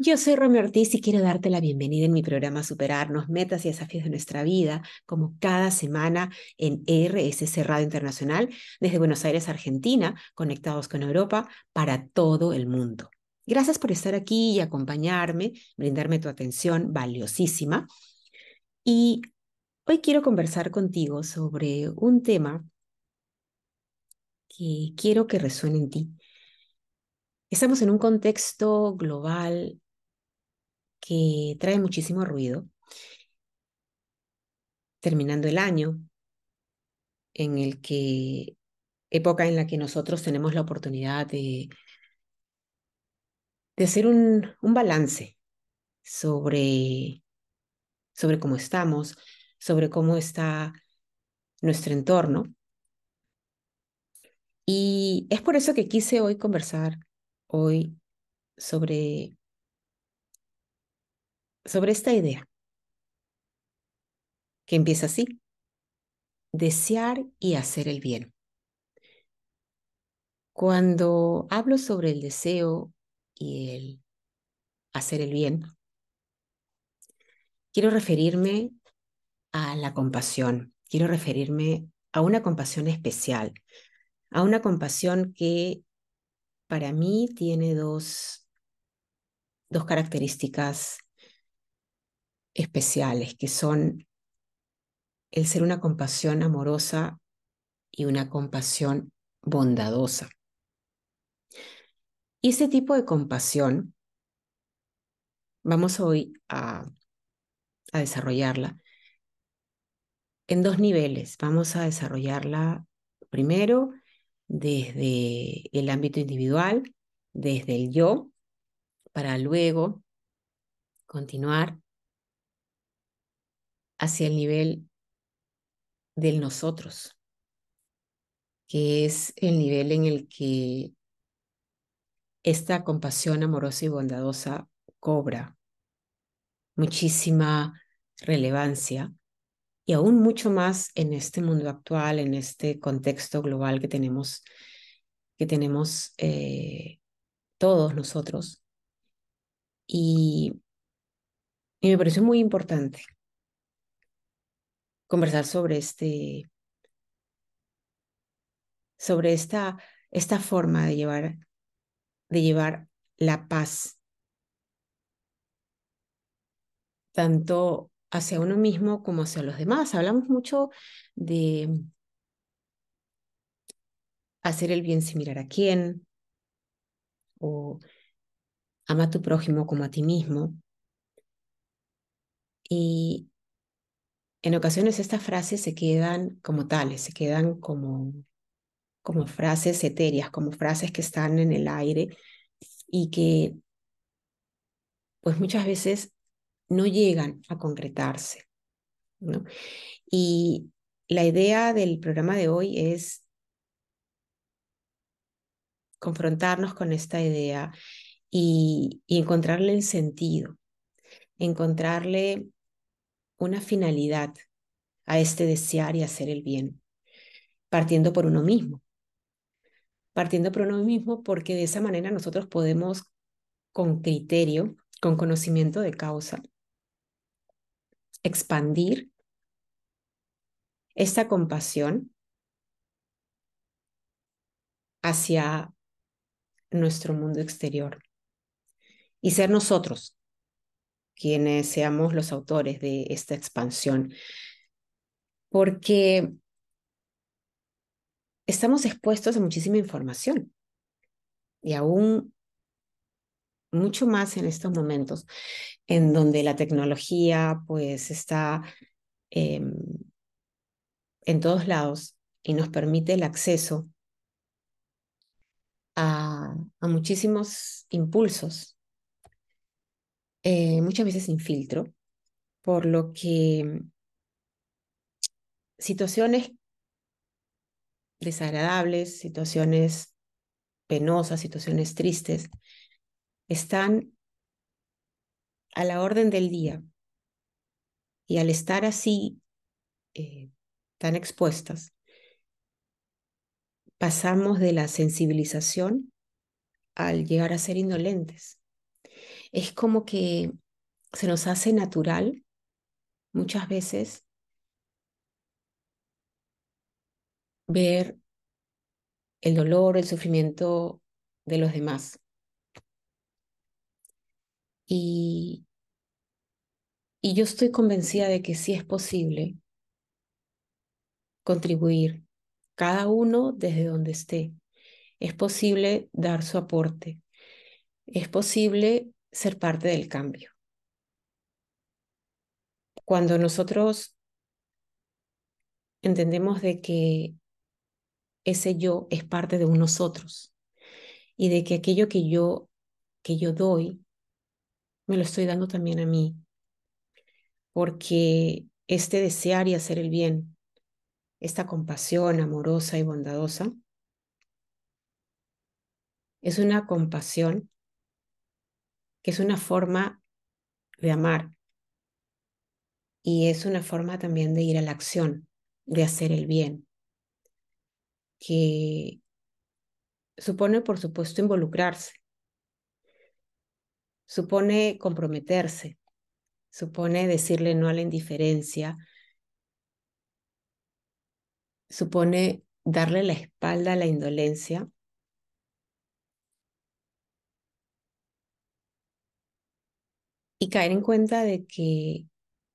Yo soy Romeo Ortiz y quiero darte la bienvenida en mi programa Superarnos, Metas y Desafíos de nuestra vida, como cada semana en RSC Radio Internacional, desde Buenos Aires, Argentina, conectados con Europa para todo el mundo. Gracias por estar aquí y acompañarme, brindarme tu atención valiosísima. Y hoy quiero conversar contigo sobre un tema que quiero que resuene en ti. Estamos en un contexto global que trae muchísimo ruido, terminando el año, en el que, época en la que nosotros tenemos la oportunidad de, de hacer un, un balance sobre, sobre cómo estamos, sobre cómo está nuestro entorno. Y es por eso que quise hoy conversar hoy sobre sobre esta idea, que empieza así, desear y hacer el bien. Cuando hablo sobre el deseo y el hacer el bien, quiero referirme a la compasión, quiero referirme a una compasión especial, a una compasión que para mí tiene dos, dos características especiales, que son el ser una compasión amorosa y una compasión bondadosa. Y ese tipo de compasión vamos hoy a, a desarrollarla en dos niveles. Vamos a desarrollarla primero desde el ámbito individual, desde el yo, para luego continuar hacia el nivel del nosotros, que es el nivel en el que esta compasión amorosa y bondadosa cobra muchísima relevancia y aún mucho más en este mundo actual, en este contexto global que tenemos, que tenemos eh, todos nosotros. Y, y me pareció muy importante conversar sobre este, sobre esta, esta forma de llevar, de llevar la paz tanto hacia uno mismo como hacia los demás. Hablamos mucho de hacer el bien sin mirar a quién, o ama a tu prójimo como a ti mismo. Y en ocasiones estas frases se quedan como tales, se quedan como, como frases etéreas, como frases que están en el aire y que pues muchas veces no llegan a concretarse. ¿no? Y la idea del programa de hoy es confrontarnos con esta idea y, y encontrarle el sentido, encontrarle una finalidad a este desear y hacer el bien, partiendo por uno mismo. Partiendo por uno mismo porque de esa manera nosotros podemos con criterio, con conocimiento de causa, expandir esta compasión hacia nuestro mundo exterior y ser nosotros quienes seamos los autores de esta expansión, porque estamos expuestos a muchísima información y aún mucho más en estos momentos en donde la tecnología pues está em, en todos lados y nos permite el acceso a, a muchísimos impulsos eh, muchas veces sin filtro, por lo que situaciones desagradables, situaciones penosas, situaciones tristes, están a la orden del día. Y al estar así, eh, tan expuestas, pasamos de la sensibilización al llegar a ser indolentes Es como que se nos hace natural muchas veces ver el dolor, el sufrimiento de los demás. Y, y yo estoy convencida de que sí es posible contribuir, cada uno desde donde esté. Es posible dar su aporte. Es posible ser parte del cambio. Cuando nosotros entendemos de que ese yo es parte de un nosotros y de que aquello que yo que yo doy me lo estoy dando también a mí porque este desear y hacer el bien esta compasión amorosa y bondadosa, es una compasión que es una forma de amar y es una forma también de ir a la acción, de hacer el bien, que supone, por supuesto, involucrarse, supone comprometerse, supone decirle no a la indiferencia, supone darle la espalda a la indolencia. Y caer en cuenta de que,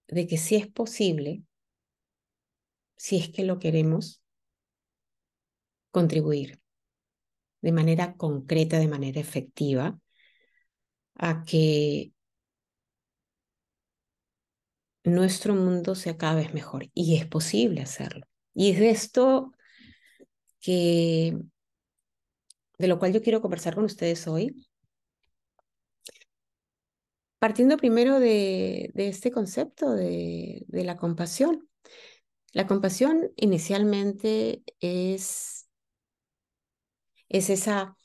de que sí es posible, si es que lo queremos, contribuir de manera concreta, de manera efectiva, a que nuestro mundo sea cada vez mejor. Y es posible hacerlo. Y es de esto que, de lo cual yo quiero conversar con ustedes hoy. Partiendo primero de, este concepto de, la compasión. La compasión inicialmente es, es, esa,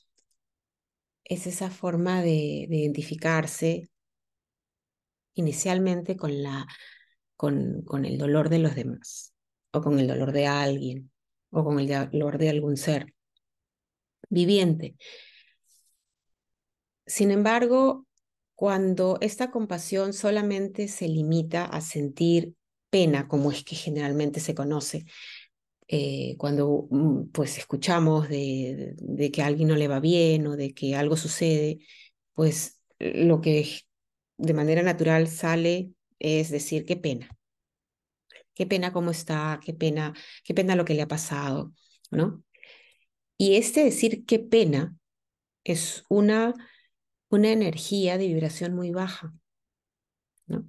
es esa forma de, de identificarse inicialmente con el dolor de los demás o con el dolor de alguien o con el dolor de algún ser viviente. Sin embargo, cuando esta compasión solamente se limita a sentir pena, como es que generalmente se conoce, eh, cuando mm, pues escuchamos de, de, que a alguien no le va bien o de que algo sucede, pues lo que de manera natural sale es decir qué pena, qué pena cómo está, qué pena, qué pena lo que le ha pasado, ¿no? Y este decir qué pena es una, una energía de vibración muy baja, ¿no?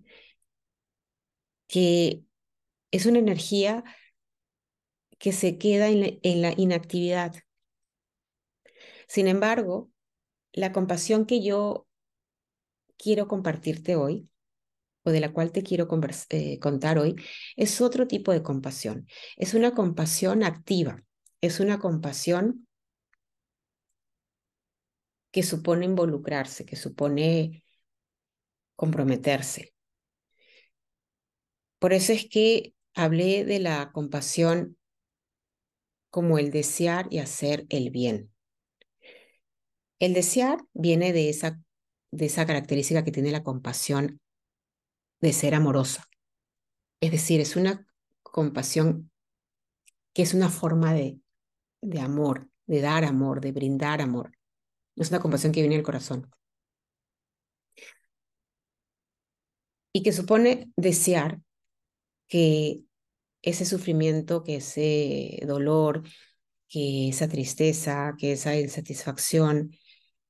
Que es una energía que se queda en la, inactividad. Sin embargo, la compasión que yo quiero compartirte hoy o de la cual te quiero eh, contar hoy, es otro tipo de compasión. Es una compasión activa, es una compasión que supone involucrarse, que supone comprometerse. Por eso es que hablé de la compasión como el desear y hacer el bien. El desear viene de esa, de esa característica que tiene la compasión de ser amorosa. Es decir, es una compasión que es una forma de, de amor, de dar amor, de brindar amor. Es una compasión que viene del corazón. Y que supone desear que ese sufrimiento, que ese dolor, que esa tristeza, que esa insatisfacción,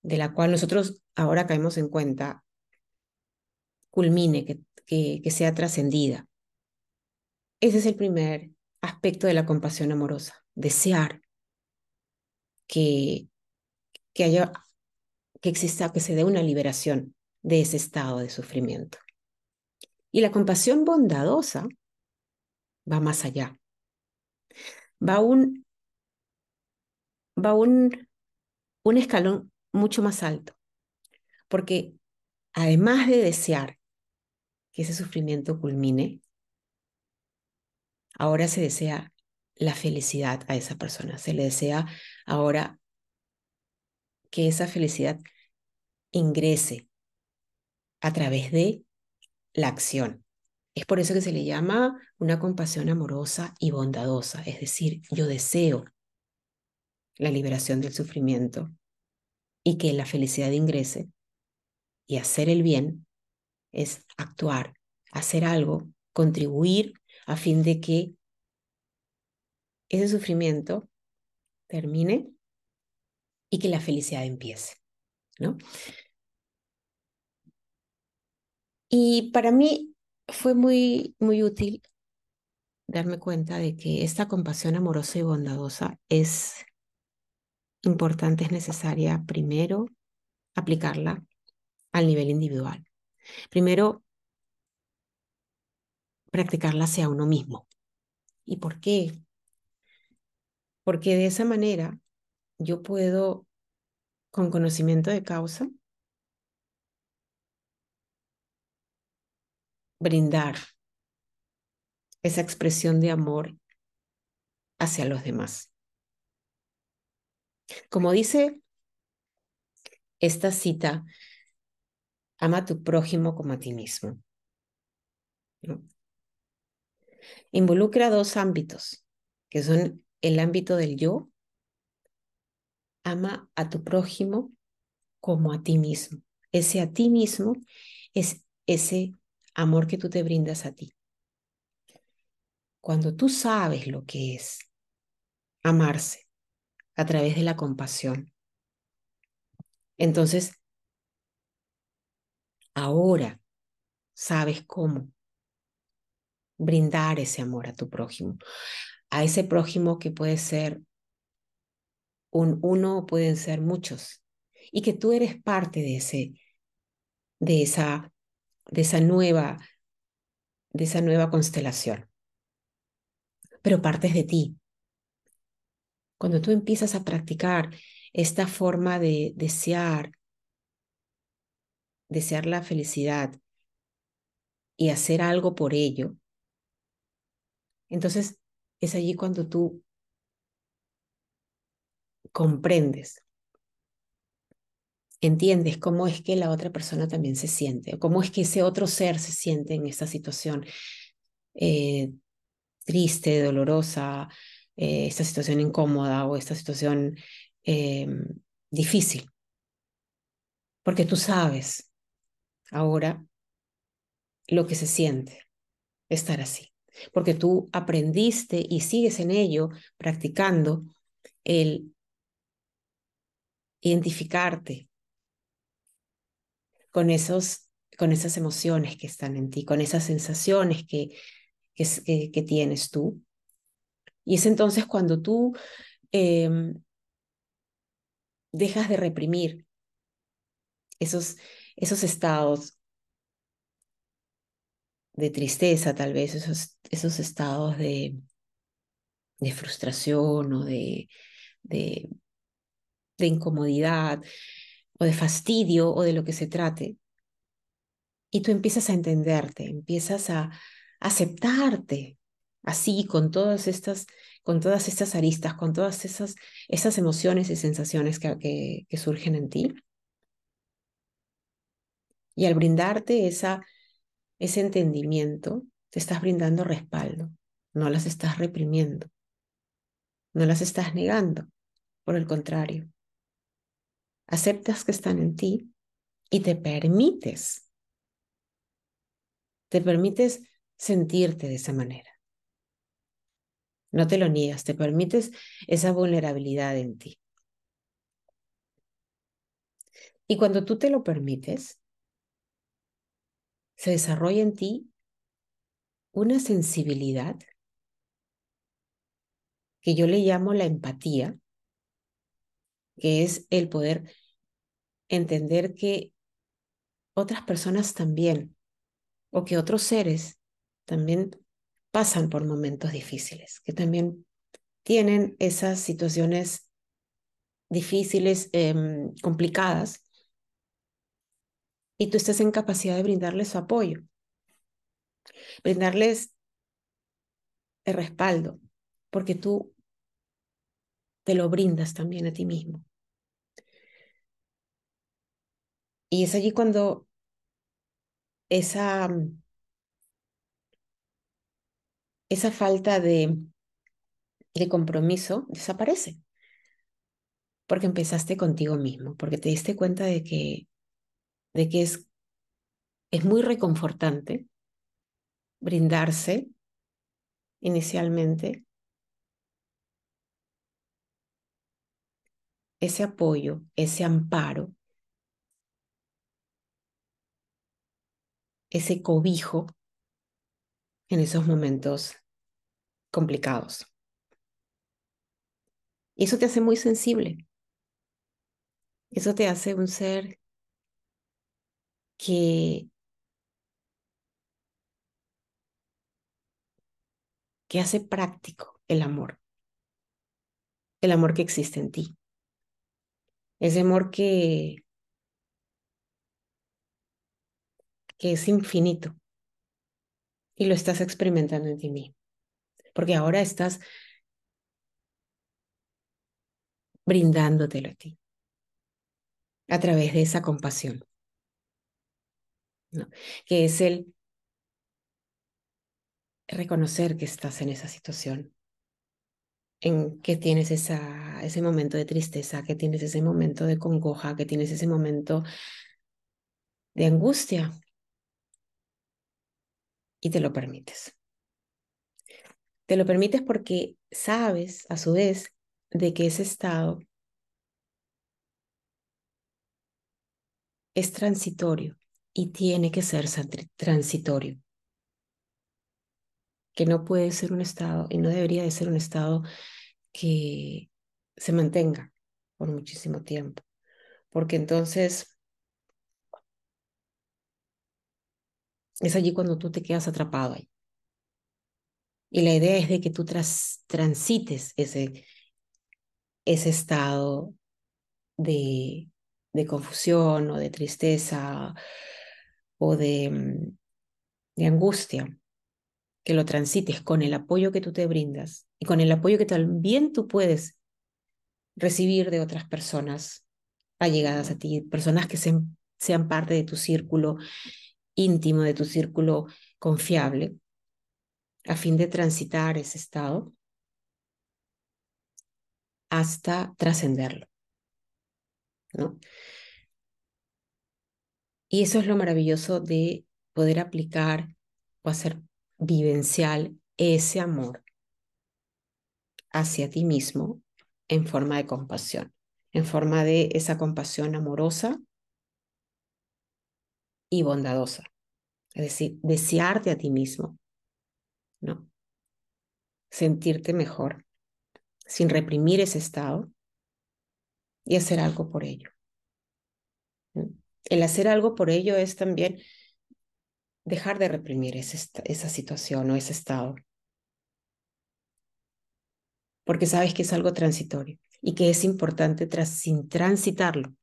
de la cual nosotros ahora caemos en cuenta, culmine, que que, sea trascendida. Ese es el primer aspecto de la compasión amorosa, desear que, que haya, que exista, que se dé una liberación de ese estado de sufrimiento. Y la compasión bondadosa va más allá. Va un, va un, un escalón mucho más alto. Porque además de desear que ese sufrimiento culmine, ahora se desea la felicidad a esa persona, se le desea ahora que esa felicidad ingrese a través de la acción. Es por eso que se le llama una compasión amorosa y bondadosa, es decir, yo deseo la liberación del sufrimiento y que la felicidad ingrese y hacer el bien es actuar, hacer algo, contribuir a fin de que ese sufrimiento termine y que la felicidad empiece, ¿no? Y para mí fue muy, muy útil darme cuenta de que esta compasión amorosa y bondadosa es importante, es necesaria primero aplicarla al nivel individual. Primero, practicarla hacia uno mismo. ¿Y por qué? Porque de esa manera yo puedo, con conocimiento de causa, brindar esa expresión de amor hacia los demás. Como dice esta cita, ama a tu prójimo como a ti mismo. Involucra dos ámbitos, que son el ámbito del yo, ama a tu prójimo como a ti mismo. Ese a ti mismo es ese amor que tú te brindas a ti. Cuando tú sabes lo que es amarse a través de la compasión, entonces ahora sabes cómo brindar ese amor a tu prójimo, a ese prójimo que puede ser un uno pueden ser muchos, y que tú eres parte de ese, de esa, de esa nueva, de esa nueva constelación. Pero partes de ti. Cuando tú empiezas a practicar esta forma de desear, desear la felicidad y hacer algo por ello, entonces es allí cuando tú comprendes, entiendes cómo es que la otra persona también se siente, cómo es que ese otro ser se siente en esta situación eh, triste, dolorosa, eh, esta situación incómoda o esta situación em, difícil. Porque tú sabes ahora lo que se siente estar así. Porque tú aprendiste y sigues en ello practicando el identificarte con, esos, con esas emociones que están en ti, con esas sensaciones que, que, tienes tú. Y es entonces cuando tú em, dejas de reprimir esos, esos estados de tristeza, tal vez, esos, esos estados de, de frustración o de, de incomodidad o de fastidio o de lo que se trate. Y tú empiezas a entenderte, empiezas a aceptarte así con todas estas con todas estas aristas, con todas esas, esas emociones y sensaciones que, que, surgen en ti. Y al brindarte esa, ese entendimiento, te estás brindando respaldo, no las estás reprimiendo, no las estás negando, por el contrario, aceptas que están en ti y te permites, te permites sentirte de esa manera. No te lo niegas, te permites esa vulnerabilidad en ti. Y cuando tú te lo permites, se desarrolla en ti una sensibilidad que yo le llamo la empatía, que es el poder entender que otras personas también, o que otros seres también pasan por momentos difíciles, que también tienen esas situaciones difíciles, em, complicadas, y tú estás en capacidad de brindarles su apoyo, brindarles el respaldo, porque tú te lo brindas también a ti mismo. Y es allí cuando esa, esa falta de, de compromiso desaparece. Porque empezaste contigo mismo, porque te diste cuenta de que, de que es, es muy reconfortante brindarse inicialmente ese apoyo, ese amparo, ese cobijo en esos momentos complicados. Y eso te hace muy sensible. Eso te hace un ser que, que hace práctico el amor, el amor que existe en ti, ese amor que, que es infinito y lo estás experimentando en ti mismo, porque ahora estás brindándotelo a ti a través de esa compasión, que es el reconocer que estás en esa situación, en que tienes esa, ese momento de tristeza, que tienes ese momento de congoja, que tienes ese momento de angustia y te lo permites. Te lo permites porque sabes a su vez de que ese estado es transitorio y tiene que ser transitorio. Que no puede ser un estado y no debería de ser un estado que se mantenga por muchísimo tiempo. Porque entonces es allí cuando tú te quedas atrapado ahí. Y la idea es de que tú transites ese, ese estado de de confusión o de tristeza o de, mm, de angustia, que lo transites con el apoyo que tú te brindas y con el apoyo que también tú puedes recibir de otras personas allegadas a ti, personas que sean, sean parte de tu círculo íntimo, de tu círculo confiable, a fin de transitar ese estado hasta trascenderlo. Y eso es lo maravilloso de poder aplicar o hacer vivencial ese amor hacia ti mismo en forma de compasión, en forma de esa compasión amorosa y bondadosa. Es decir, desearte a ti mismo, ¿no? Sentirte mejor sin reprimir ese estado y hacer algo por ello. El hacer algo por ello es también dejar de reprimir esa situación o ese estado. Porque sabes que es algo transitorio y que es importante sin transitarlo.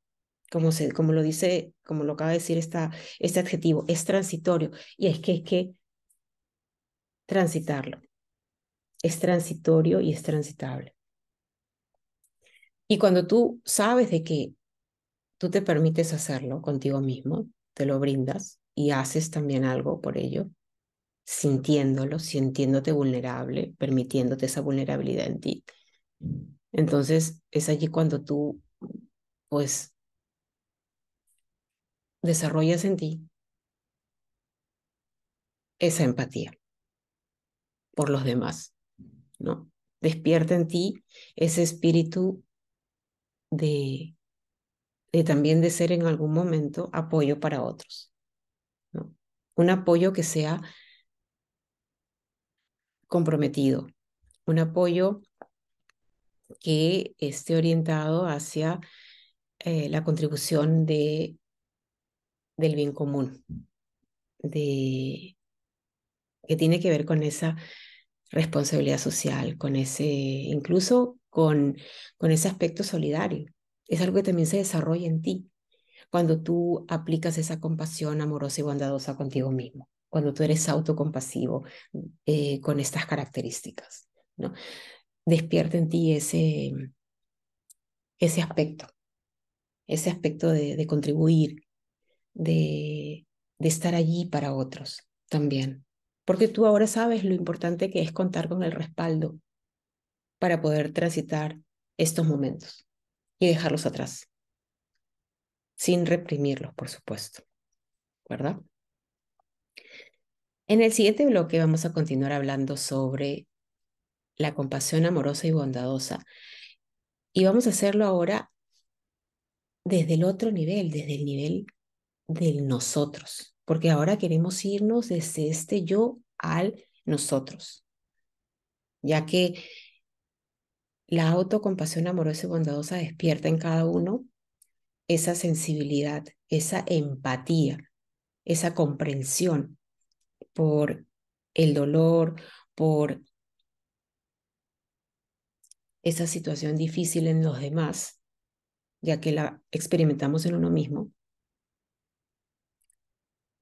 Como, se, como lo dice, como lo acaba de decir esta, este adjetivo, es transitorio. Y es que es que transitarlo. Es transitorio y es transitable. Y cuando tú sabes de que tú te permites hacerlo contigo mismo, te lo brindas y haces también algo por ello, sintiéndolo, sintiéndote vulnerable, permitiéndote esa vulnerabilidad en ti. Entonces es allí cuando tú, pues, desarrollas en ti esa empatía por los demás, ¿no? Despierta en ti ese espíritu de, también de ser en algún momento apoyo para otros. Un apoyo que sea comprometido, un apoyo que esté orientado hacia eh, la contribución de, del bien común, de, que tiene que ver con esa responsabilidad social, con ese, incluso con, con ese aspecto solidario. Es algo que también se desarrolla en ti cuando tú aplicas esa compasión amorosa y bondadosa contigo mismo, cuando tú eres autocompasivo eh, con estas características. ¿no? Despierta en ti ese, ese aspecto, ese aspecto de, de contribuir, de, de estar allí para otros también. Porque tú ahora sabes lo importante que es contar con el respaldo para poder transitar estos momentos y dejarlos atrás, sin reprimirlos, por supuesto, ¿verdad? En el siguiente bloque vamos a continuar hablando sobre la compasión amorosa y bondadosa. Y vamos a hacerlo ahora desde el otro nivel, desde el nivel del nosotros, porque ahora queremos irnos desde este yo al nosotros, ya que la autocompasión amorosa y bondadosa despierta en cada uno esa sensibilidad, esa empatía, esa comprensión por el dolor, por esa situación difícil en los demás, ya que la experimentamos en uno mismo.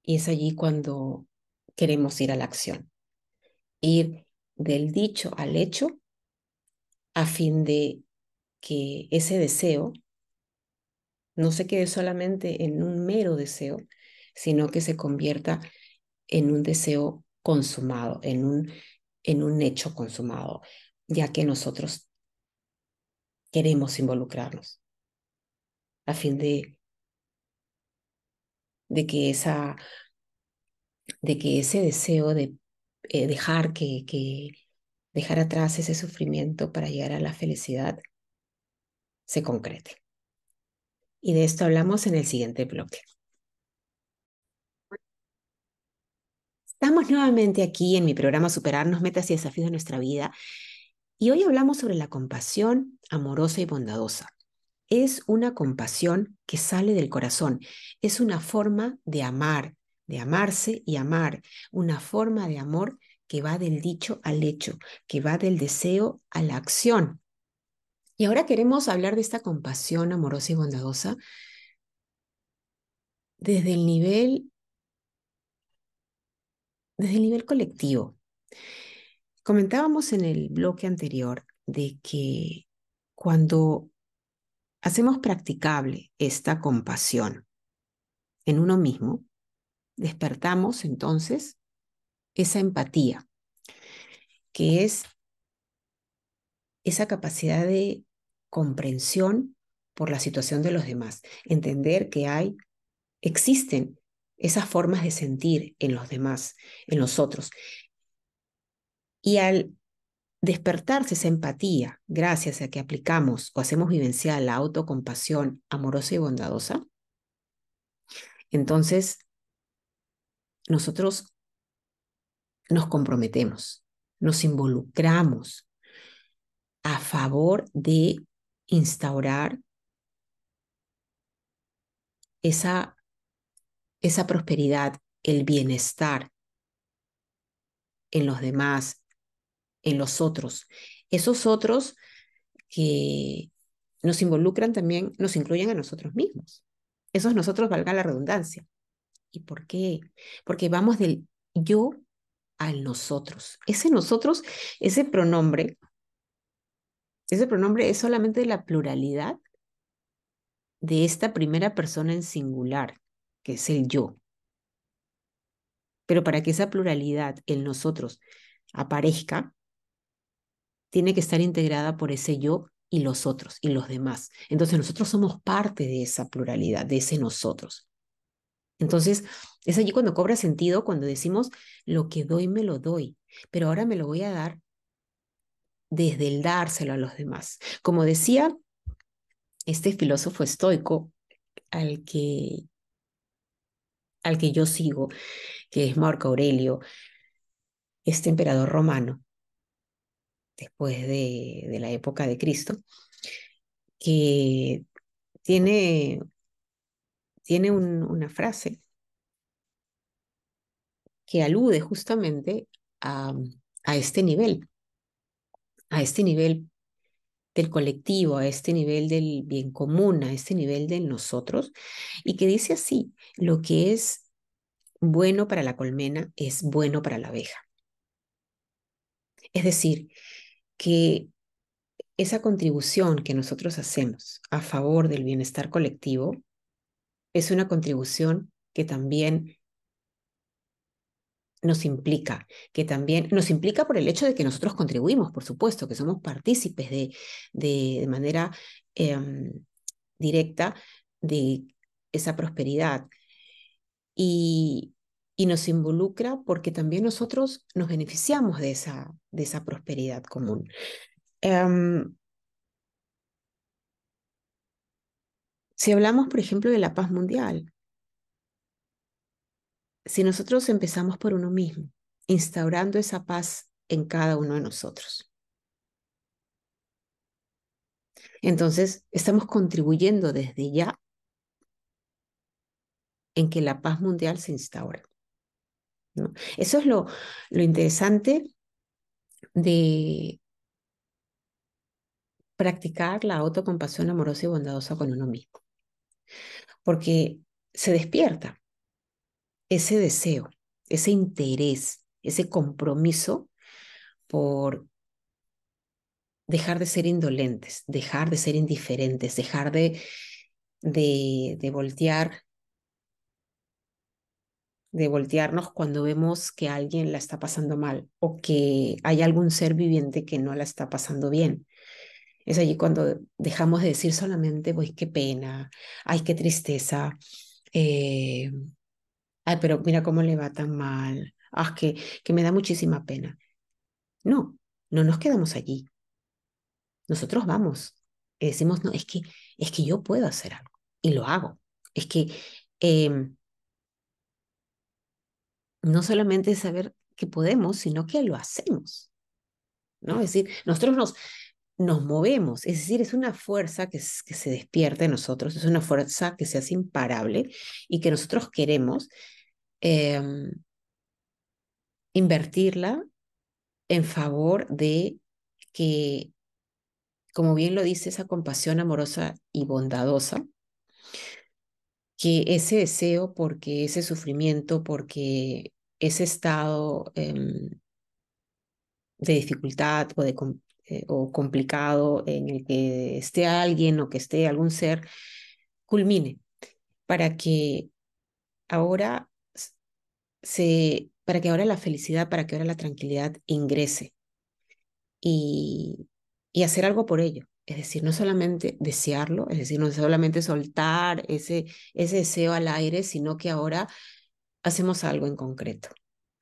Y es allí cuando queremos ir a la acción, ir del dicho al hecho a fin de que ese deseo no se quede solamente en un mero deseo, sino que se convierta en un deseo consumado, en un, en un hecho consumado, ya que nosotros queremos involucrarnos a fin de, de que esa de que ese deseo de eh, dejar que, que dejar atrás ese sufrimiento para llegar a la felicidad se concrete. Y de esto hablamos en el siguiente bloque. Estamos nuevamente aquí en mi programa Superarnos Metas y Desafíos de nuestra vida y hoy hablamos sobre la compasión amorosa y bondadosa. Es una compasión que sale del corazón, es una forma de amar, de amarse y amar, una forma de amor que va del dicho al hecho, que va del deseo a la acción. Y ahora queremos hablar de esta compasión amorosa y bondadosa desde el nivel desde el nivel colectivo. Comentábamos en el bloque anterior de que cuando hacemos practicable esta compasión en uno mismo, despertamos entonces esa empatía, que es esa capacidad de comprensión por la situación de los demás, entender que hay, existen esas formas de sentir en los demás, en los otros. Y al despertarse esa empatía, gracias a que aplicamos o hacemos vivencial la autocompasión amorosa y bondadosa, entonces nosotros nos comprometemos, nos involucramos a favor de instaurar esa, esa prosperidad, el bienestar en los demás, en los otros. Esos otros que nos involucran también, nos incluyen a nosotros mismos. Esos nosotros valga la redundancia. ¿Y por qué? Porque vamos del yo al nosotros. Ese nosotros, ese pronombre, ese pronombre es solamente la pluralidad de esta primera persona en singular, que es el yo. Pero para que esa pluralidad, el nosotros, aparezca, tiene que estar integrada por ese yo y los otros y los demás. Entonces nosotros somos parte de esa pluralidad, de ese nosotros. Entonces, es allí cuando cobra sentido cuando decimos, lo que doy me lo doy, pero ahora me lo voy a dar desde el dárselo a los demás. Como decía este filósofo estoico al que, al que yo sigo, que es Marco Aurelio, este emperador romano, después de, la época de Cristo, que tiene tiene una frase que alude justamente a, a este nivel, a este nivel del colectivo, a este nivel del bien común, a este nivel de nosotros, y que dice así, lo que es bueno para la colmena es bueno para la abeja. Es decir, que esa contribución que nosotros hacemos a favor del bienestar colectivo es una contribución que también nos implica, que también nos implica por el hecho de que nosotros contribuimos, por supuesto, que somos partícipes de, de, manera em, directa de esa prosperidad. Y, y, nos involucra porque también nosotros nos beneficiamos de esa, de esa prosperidad común. Em, si hablamos, por ejemplo, de la paz mundial, si nosotros empezamos por uno mismo, instaurando esa paz en cada uno de nosotros, entonces estamos contribuyendo desde ya en que la paz mundial se instaure. Eso es lo, lo interesante de practicar la autocompasión amorosa y bondadosa con uno mismo. Porque se despierta ese deseo, ese interés, ese compromiso por dejar de ser indolentes, dejar de ser indiferentes, dejar de, de, de voltear de voltearnos cuando vemos que alguien la está pasando mal o que hay algún ser viviente que no la está pasando bien. Es allí cuando dejamos de decir solamente, pues qué pena, ay, qué tristeza, eh, ay, pero mira cómo le va tan mal, ah, que, que me da muchísima pena. No, no nos quedamos allí. Nosotros vamos y decimos, no, es que, es que yo puedo hacer algo y lo hago. Es que eh, no solamente saber que podemos, sino que lo hacemos. ¿no? Es decir, nosotros nos, nos movemos, es decir, es una fuerza que, que se despierta en nosotros, es una fuerza que se hace imparable y que nosotros queremos em, invertirla en favor de que, como bien lo dice esa compasión amorosa y bondadosa, que ese deseo, porque ese sufrimiento, porque ese estado em, de dificultad o, de, eh, o complicado en el que esté alguien o que esté algún ser, culmine para que ahora se, para que ahora la felicidad, para que ahora la tranquilidad ingrese y, y hacer algo por ello. Es decir, no solamente desearlo, es decir, no solamente soltar ese, ese deseo al aire, sino que ahora hacemos algo en concreto,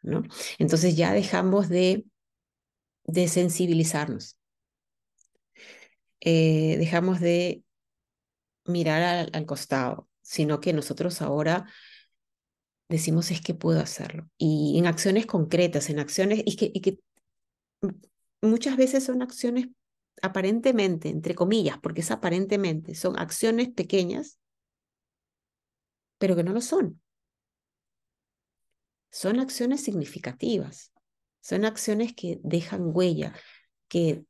¿no? Entonces ya dejamos de, de sensibilizarnos, eh, dejamos de mirar al, costado, sino que nosotros ahora decimos es que puedo hacerlo. Y en acciones concretas, en acciones, y que muchas veces son acciones aparentemente, entre comillas, porque es aparentemente, son acciones pequeñas, pero que no lo son. Son acciones significativas, son acciones que dejan huella, que,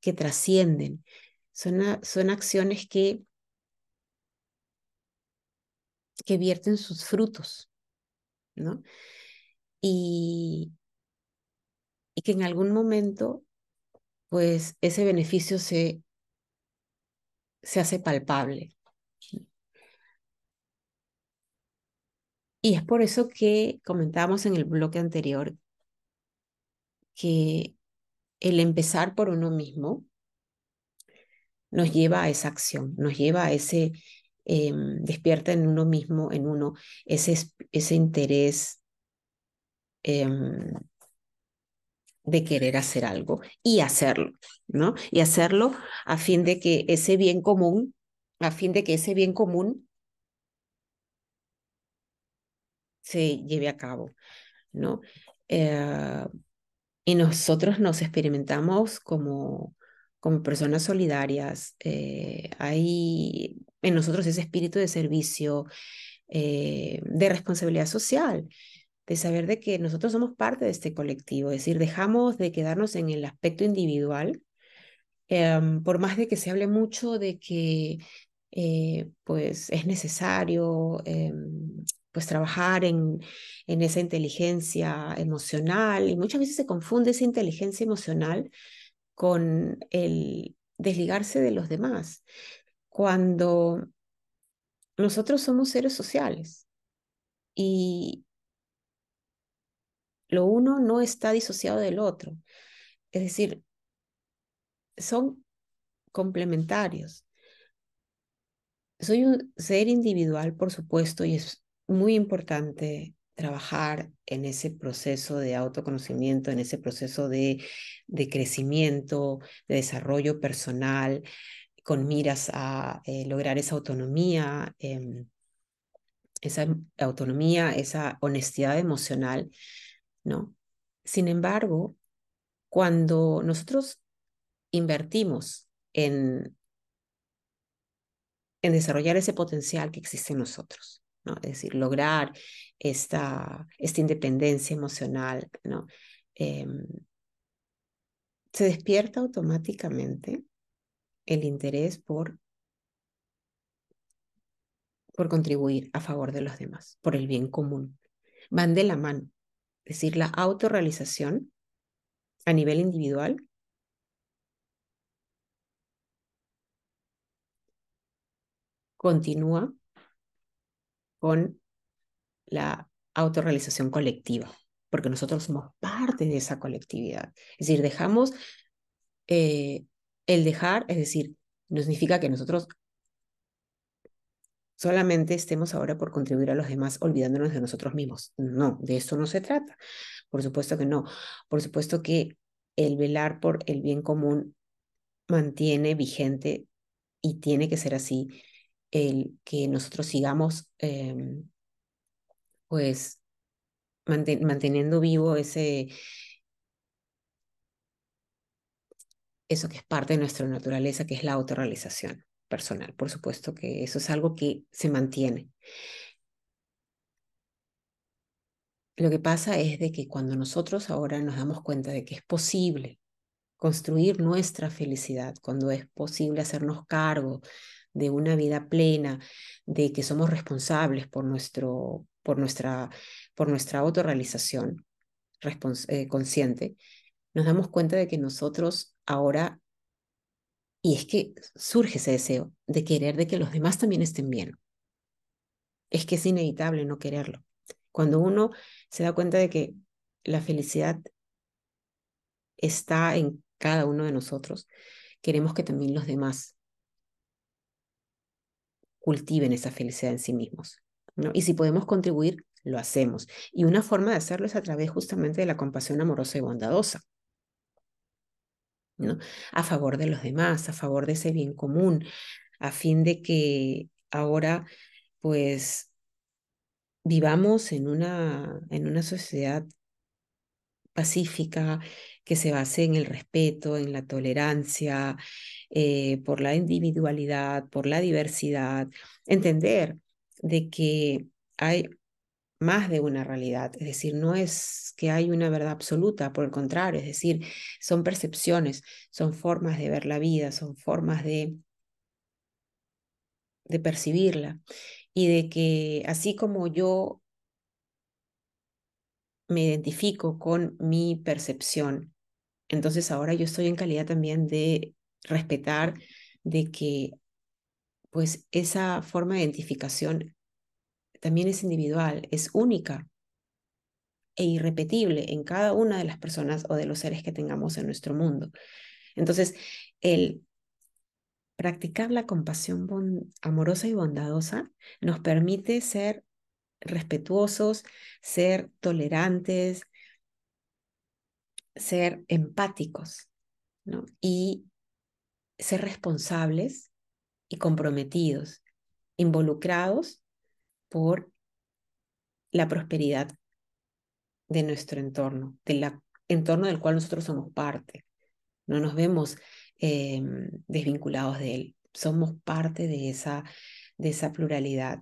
que trascienden, son, son acciones que, que vierten sus frutos, ¿no? Y, y que en algún momento pues ese beneficio se, se hace palpable. Y es por eso que comentábamos en el bloque anterior que el empezar por uno mismo nos lleva a esa acción, nos lleva a ese, em, despierta en uno mismo, en uno, ese, ese interés em, de querer hacer algo y hacerlo, ¿no? Y hacerlo a fin de que ese bien común, a fin de que ese bien común se lleve a cabo, ¿no? Eh, y nosotros nos experimentamos como, como personas solidarias. Eh, hay en nosotros ese espíritu de servicio, eh, de responsabilidad social de saber de que nosotros somos parte de este colectivo, es decir, dejamos de quedarnos en el aspecto individual, em, por más de que se hable mucho de que eh, pues es necesario em, pues trabajar en, en esa inteligencia emocional y muchas veces se confunde esa inteligencia emocional con el desligarse de los demás, cuando nosotros somos seres sociales y, lo uno no está disociado del otro. Es decir, son complementarios. Soy un ser individual, por supuesto, y es muy importante trabajar en ese proceso de autoconocimiento, en ese proceso de, de crecimiento, de desarrollo personal, con miras a eh, lograr esa autonomía, em, esa autonomía, esa honestidad emocional, ¿no? Sin embargo, cuando nosotros invertimos en, en desarrollar ese potencial que existe en nosotros, ¿no? Es decir, lograr esta, esta independencia emocional, ¿no? Em, se despierta automáticamente el interés por, por contribuir a favor de los demás, por el bien común. Van de la mano. Es decir, la autorrealización a nivel individual continúa con la autorrealización colectiva, porque nosotros somos parte de esa colectividad. Es decir, dejamos eh, el dejar, es decir, no significa que nosotros solamente estemos ahora por contribuir a los demás olvidándonos de nosotros mismos. No, de esto no se trata. Por supuesto que no. Por supuesto que el velar por el bien común mantiene vigente y tiene que ser así el que nosotros sigamos em, pues manteniendo vivo ese, eso que es parte de nuestra naturaleza, que es la autorrealización personal. Por supuesto que eso es algo que se mantiene. Lo que pasa es de que cuando nosotros ahora nos damos cuenta de que es posible construir nuestra felicidad, cuando es posible hacernos cargo de una vida plena, de que somos responsables por, nuestro, por, nuestra, por nuestra autorrealización eh, consciente, nos damos cuenta de que nosotros ahora, y es que surge ese deseo de querer de que los demás también estén bien. Es que es inevitable no quererlo. Cuando uno se da cuenta de que la felicidad está en cada uno de nosotros, queremos que también los demás cultiven esa felicidad en sí mismos. ¿no? Y si podemos contribuir, lo hacemos. Y una forma de hacerlo es a través justamente de la compasión amorosa y bondadosa. ¿no? A favor de los demás, a favor de ese bien común, a fin de que ahora, pues, vivamos en una, en una sociedad pacífica, que se base en el respeto, en la tolerancia, eh, por la individualidad, por la diversidad, entender de que hay más de una realidad, es decir, no es que hay una verdad absoluta, por el contrario, es decir, son percepciones, son formas de ver la vida, son formas de, de percibirla. Y de que así como yo me identifico con mi percepción, entonces ahora yo estoy en calidad también de respetar de que pues esa forma de identificación también es individual, es única e irrepetible en cada una de las personas o de los seres que tengamos en nuestro mundo. Entonces, el practicar la compasión amorosa y bondadosa nos permite ser respetuosos, ser tolerantes, ser empáticos ¿no? y ser responsables y comprometidos, involucrados por la prosperidad de nuestro entorno, del entorno del cual nosotros somos parte. No nos vemos em, desvinculados de él, somos parte de esa, de esa pluralidad,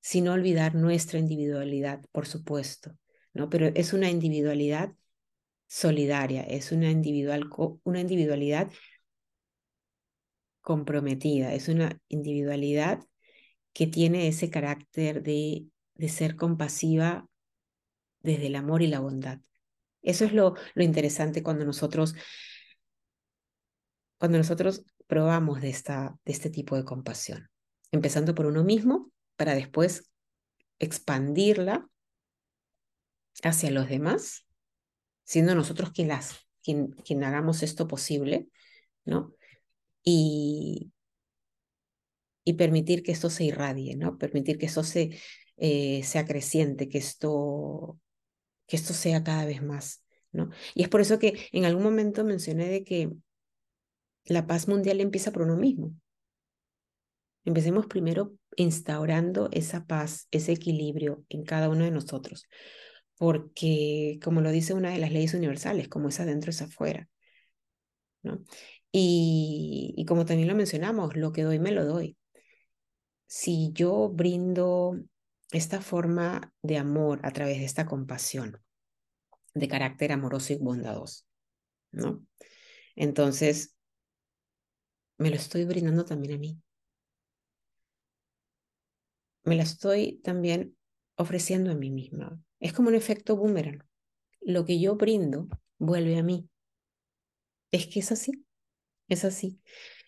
sin olvidar nuestra individualidad, por supuesto, ¿no? Pero es una individualidad solidaria, es una, individual, una individualidad comprometida, es una individualidad que tiene ese carácter de, de ser compasiva desde el amor y la bondad. Eso es lo, lo interesante cuando nosotros, cuando nosotros probamos de, esta, de este tipo de compasión, empezando por uno mismo para después expandirla hacia los demás siendo nosotros quien, las, quien, quien hagamos esto posible, ¿no? Y, y permitir que esto se irradie, ¿no? Permitir que esto se, eh, sea creciente, que esto, que esto sea cada vez más, ¿no? Y es por eso que en algún momento mencioné de que la paz mundial empieza por uno mismo. Empecemos primero instaurando esa paz, ese equilibrio en cada uno de nosotros, porque como lo dice una de las leyes universales, como es adentro es afuera. ¿no? Y, como también lo mencionamos, lo que doy me lo doy. Si yo brindo esta forma de amor a través de esta compasión, de carácter amoroso y bondadoso, ¿no? Entonces, me lo estoy brindando también a mí. Me la estoy también ofreciendo a mí misma. Es como un efecto boomerang. Lo que yo brindo vuelve a mí. Es que es así, es así.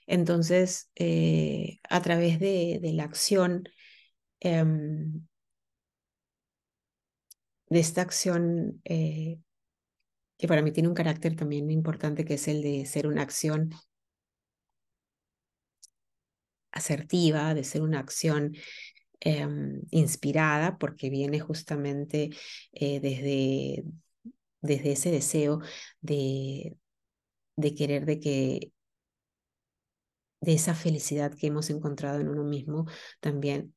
Entonces, eh, a través de, de la acción, em, de esta acción eh, que para mí tiene un carácter también importante, que es el de ser una acción asertiva, de ser una acción em, inspirada, porque viene justamente eh, desde, desde ese deseo de, de querer de que de esa felicidad que hemos encontrado en uno mismo, también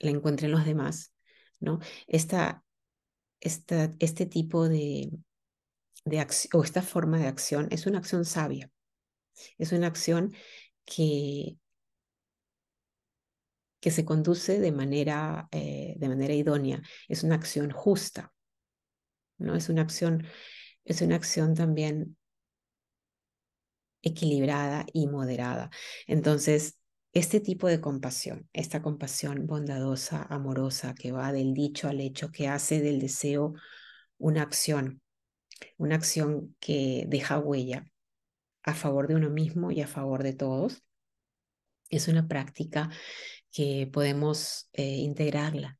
la encuentren los demás, ¿no? Esta, esta, este tipo de, de acción, o esta forma de acción es una acción sabia, es una acción que, que se conduce de manera, eh, de manera idónea, es una acción justa, ¿no? Es una acción, es una acción también equilibrada y moderada. Entonces, este tipo de compasión, esta compasión bondadosa, amorosa, que va del dicho al hecho, que hace del deseo una acción, una acción que deja huella a favor de uno mismo y a favor de todos, es una práctica que podemos eh, integrarla.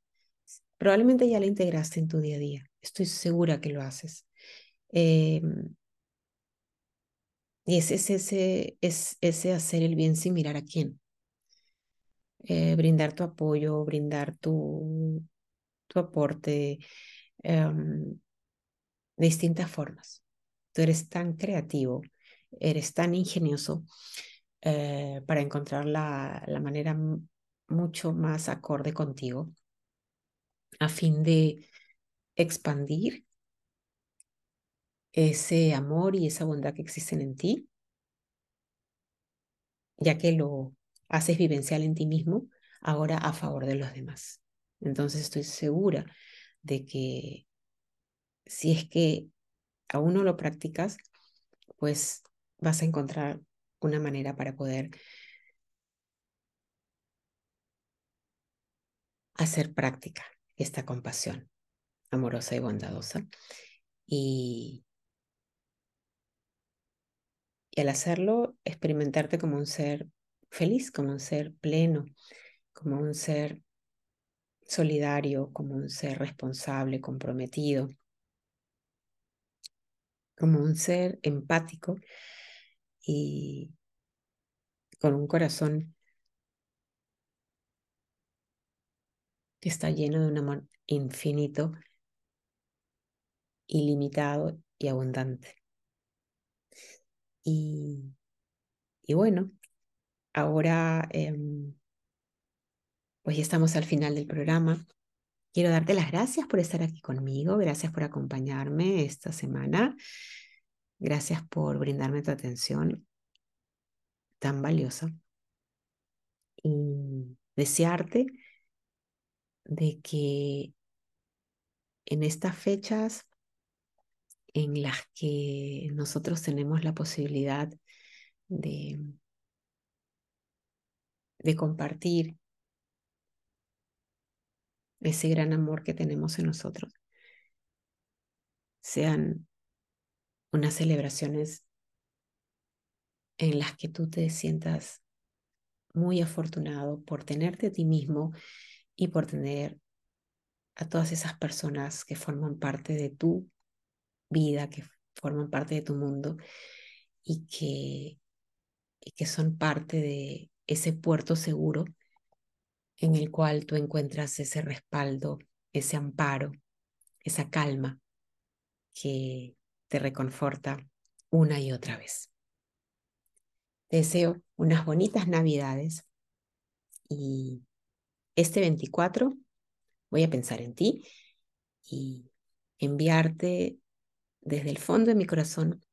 Probablemente ya la integraste en tu día a día. Estoy segura que lo haces. Eh, y es ese, es ese hacer el bien sin mirar a quién. Eh, brindar tu apoyo, brindar tu, tu aporte em, de distintas formas. Tú eres tan creativo, eres tan ingenioso eh, para encontrar la, la manera mucho más acorde contigo a fin de expandir ese amor y esa bondad que existen en ti, ya que lo haces vivencial en ti mismo, ahora a favor de los demás. Entonces estoy segura de que si es que aún no lo practicas, pues vas a encontrar una manera para poder hacer práctica esta compasión amorosa y bondadosa. Y, y al hacerlo, experimentarte como un ser feliz, como un ser pleno, como un ser solidario, como un ser responsable, comprometido, como un ser empático y con un corazón que está lleno de un amor infinito, ilimitado y abundante. Y, bueno, ahora em, pues ya estamos al final del programa. Quiero darte las gracias por estar aquí conmigo, gracias por acompañarme esta semana, gracias por brindarme tu atención tan valiosa y desearte de que en estas fechas en las que nosotros tenemos la posibilidad de, de compartir ese gran amor que tenemos en nosotros, sean unas celebraciones en las que tú te sientas muy afortunado por tenerte a ti mismo y por tener a todas esas personas que forman parte de tu vida, que forman parte de tu mundo y que, que son parte de ese puerto seguro en el cual tú encuentras ese respaldo, ese amparo, esa calma que te reconforta una y otra vez. Te deseo unas bonitas navidades y este 24 voy a pensar en ti y enviarte desde el fondo de mi corazón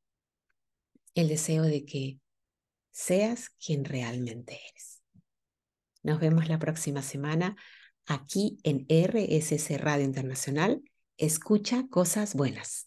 el deseo de que seas quien realmente eres. Nos vemos la próxima semana aquí en RSS Radio Internacional. Escucha cosas buenas.